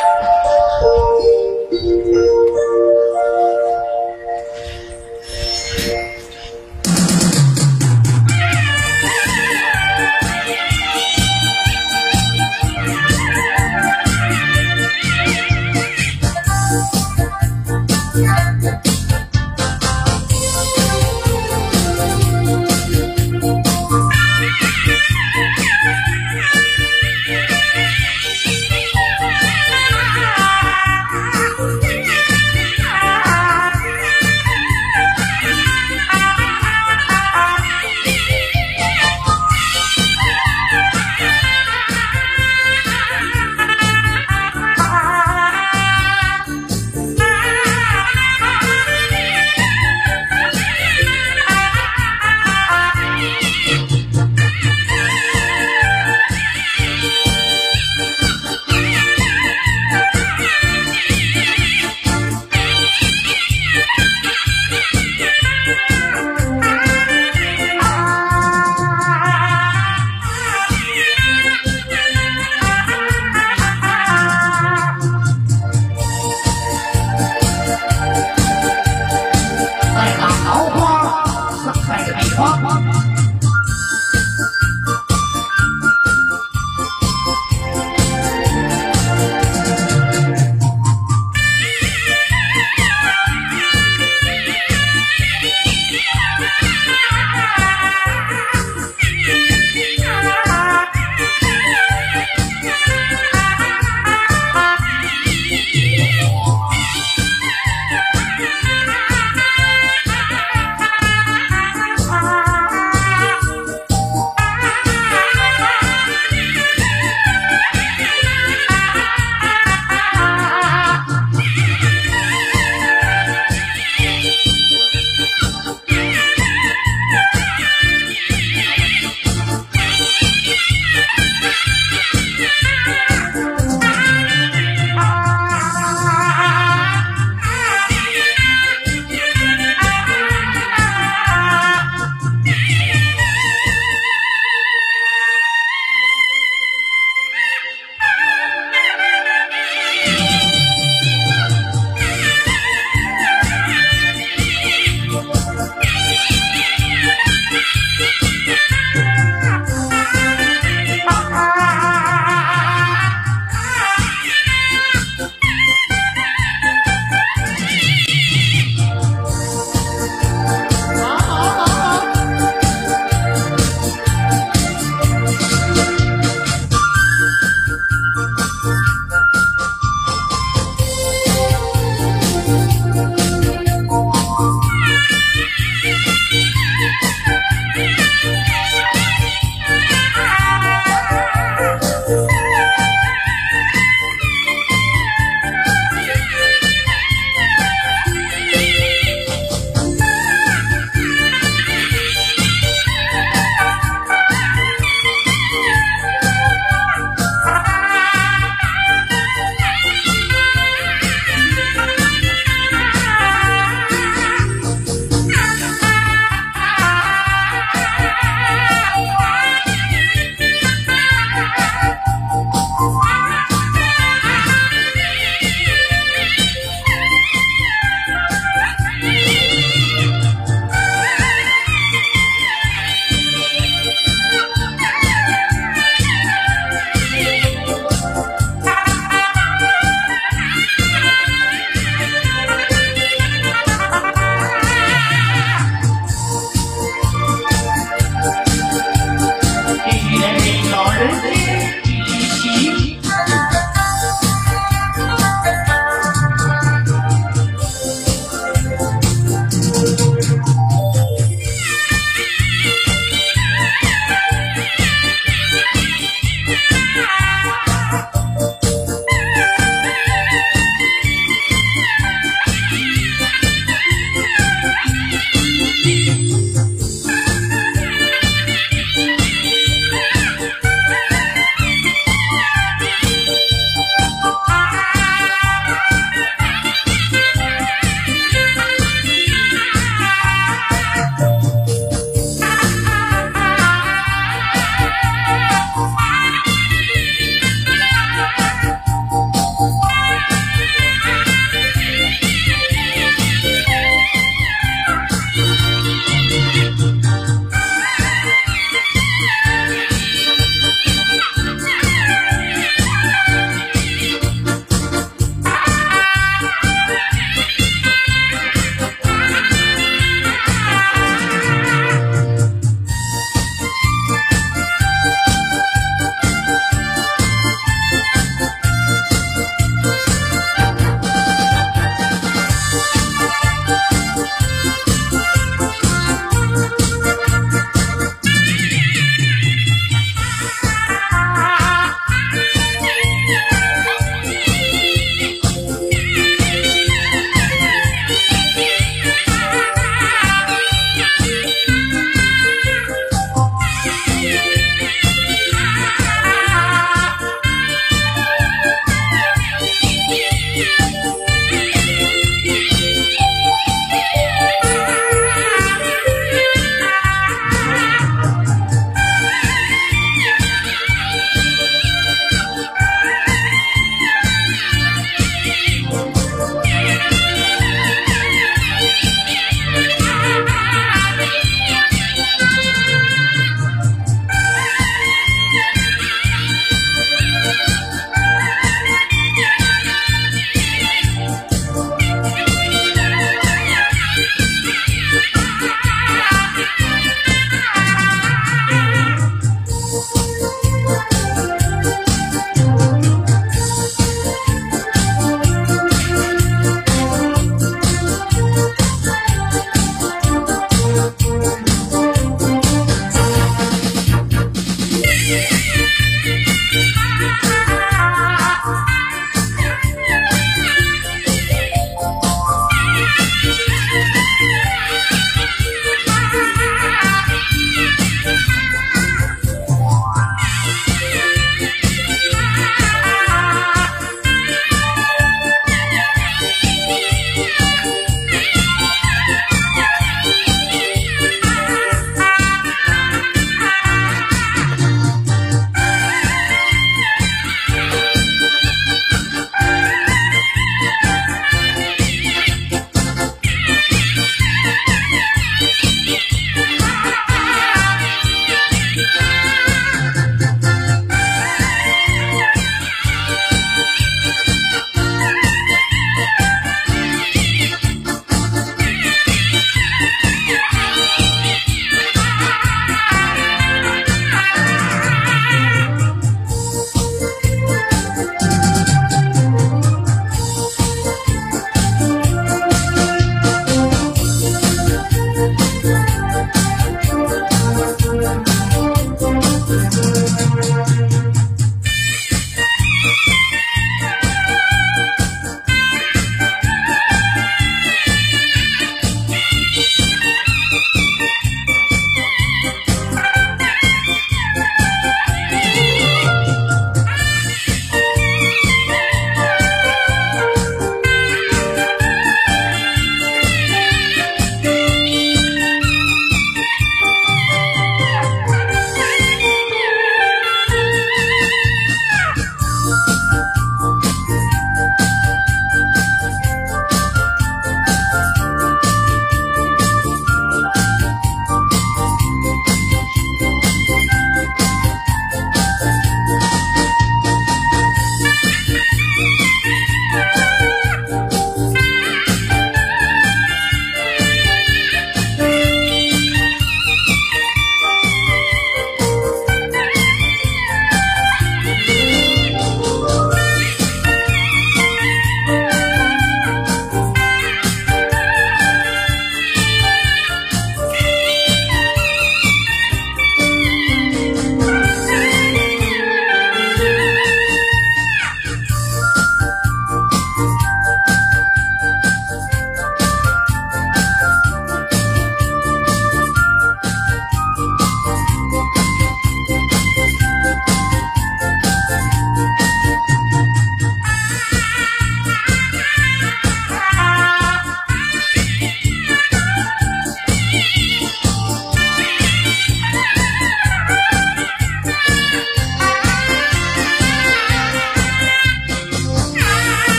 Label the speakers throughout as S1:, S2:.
S1: 啊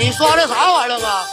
S1: 你刷的啥玩意儿啊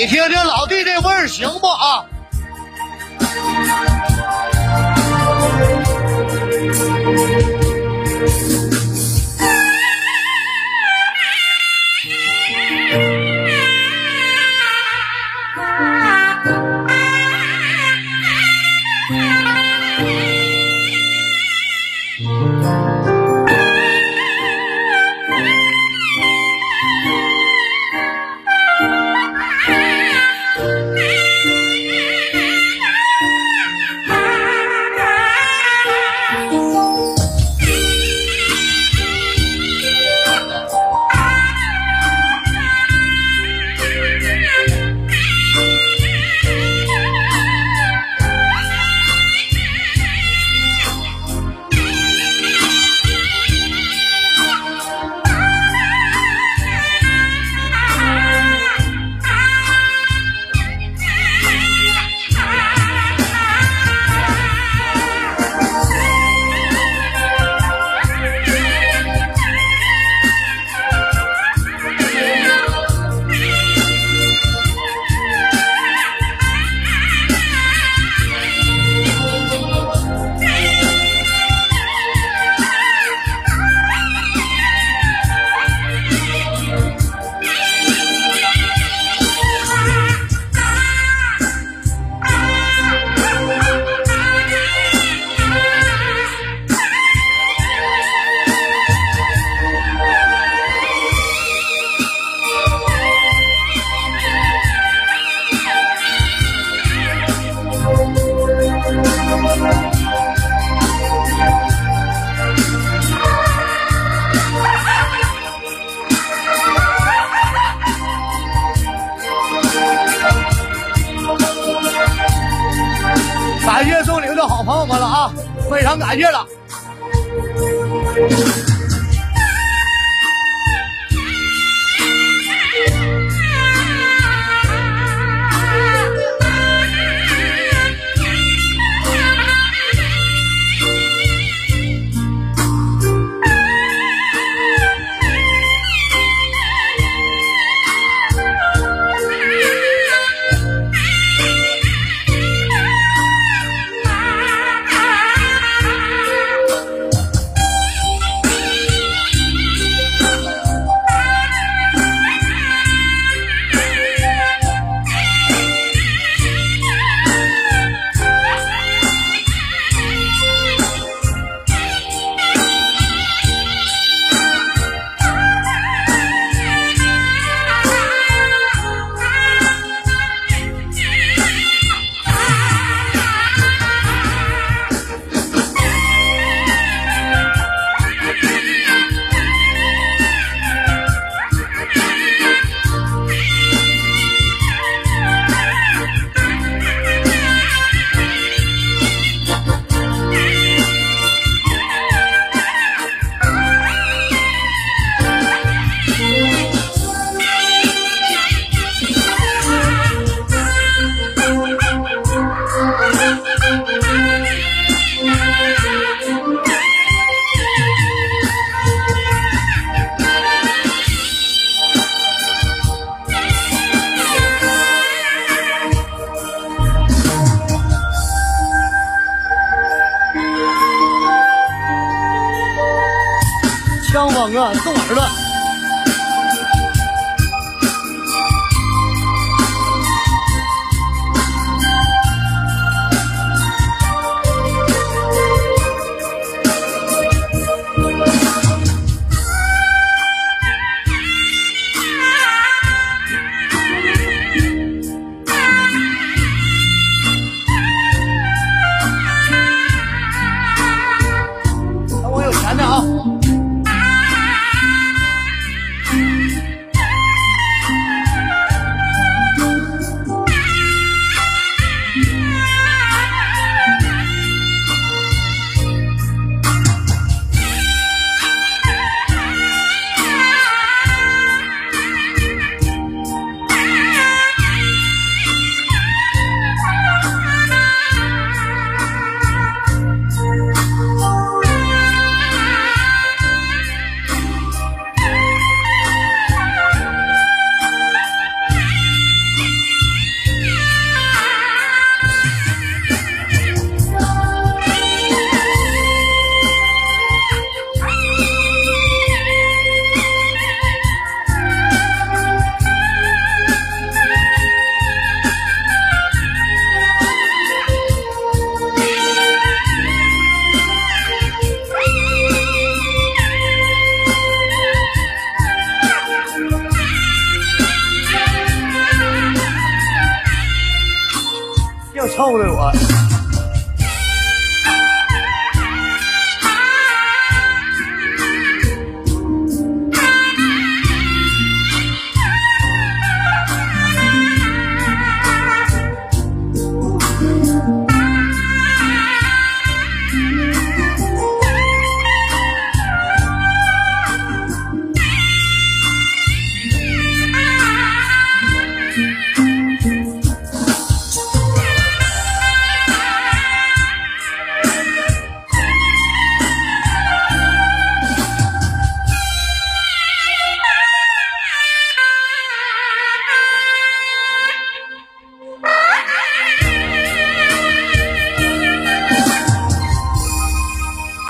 S1: 你听听老弟这味儿行不啊？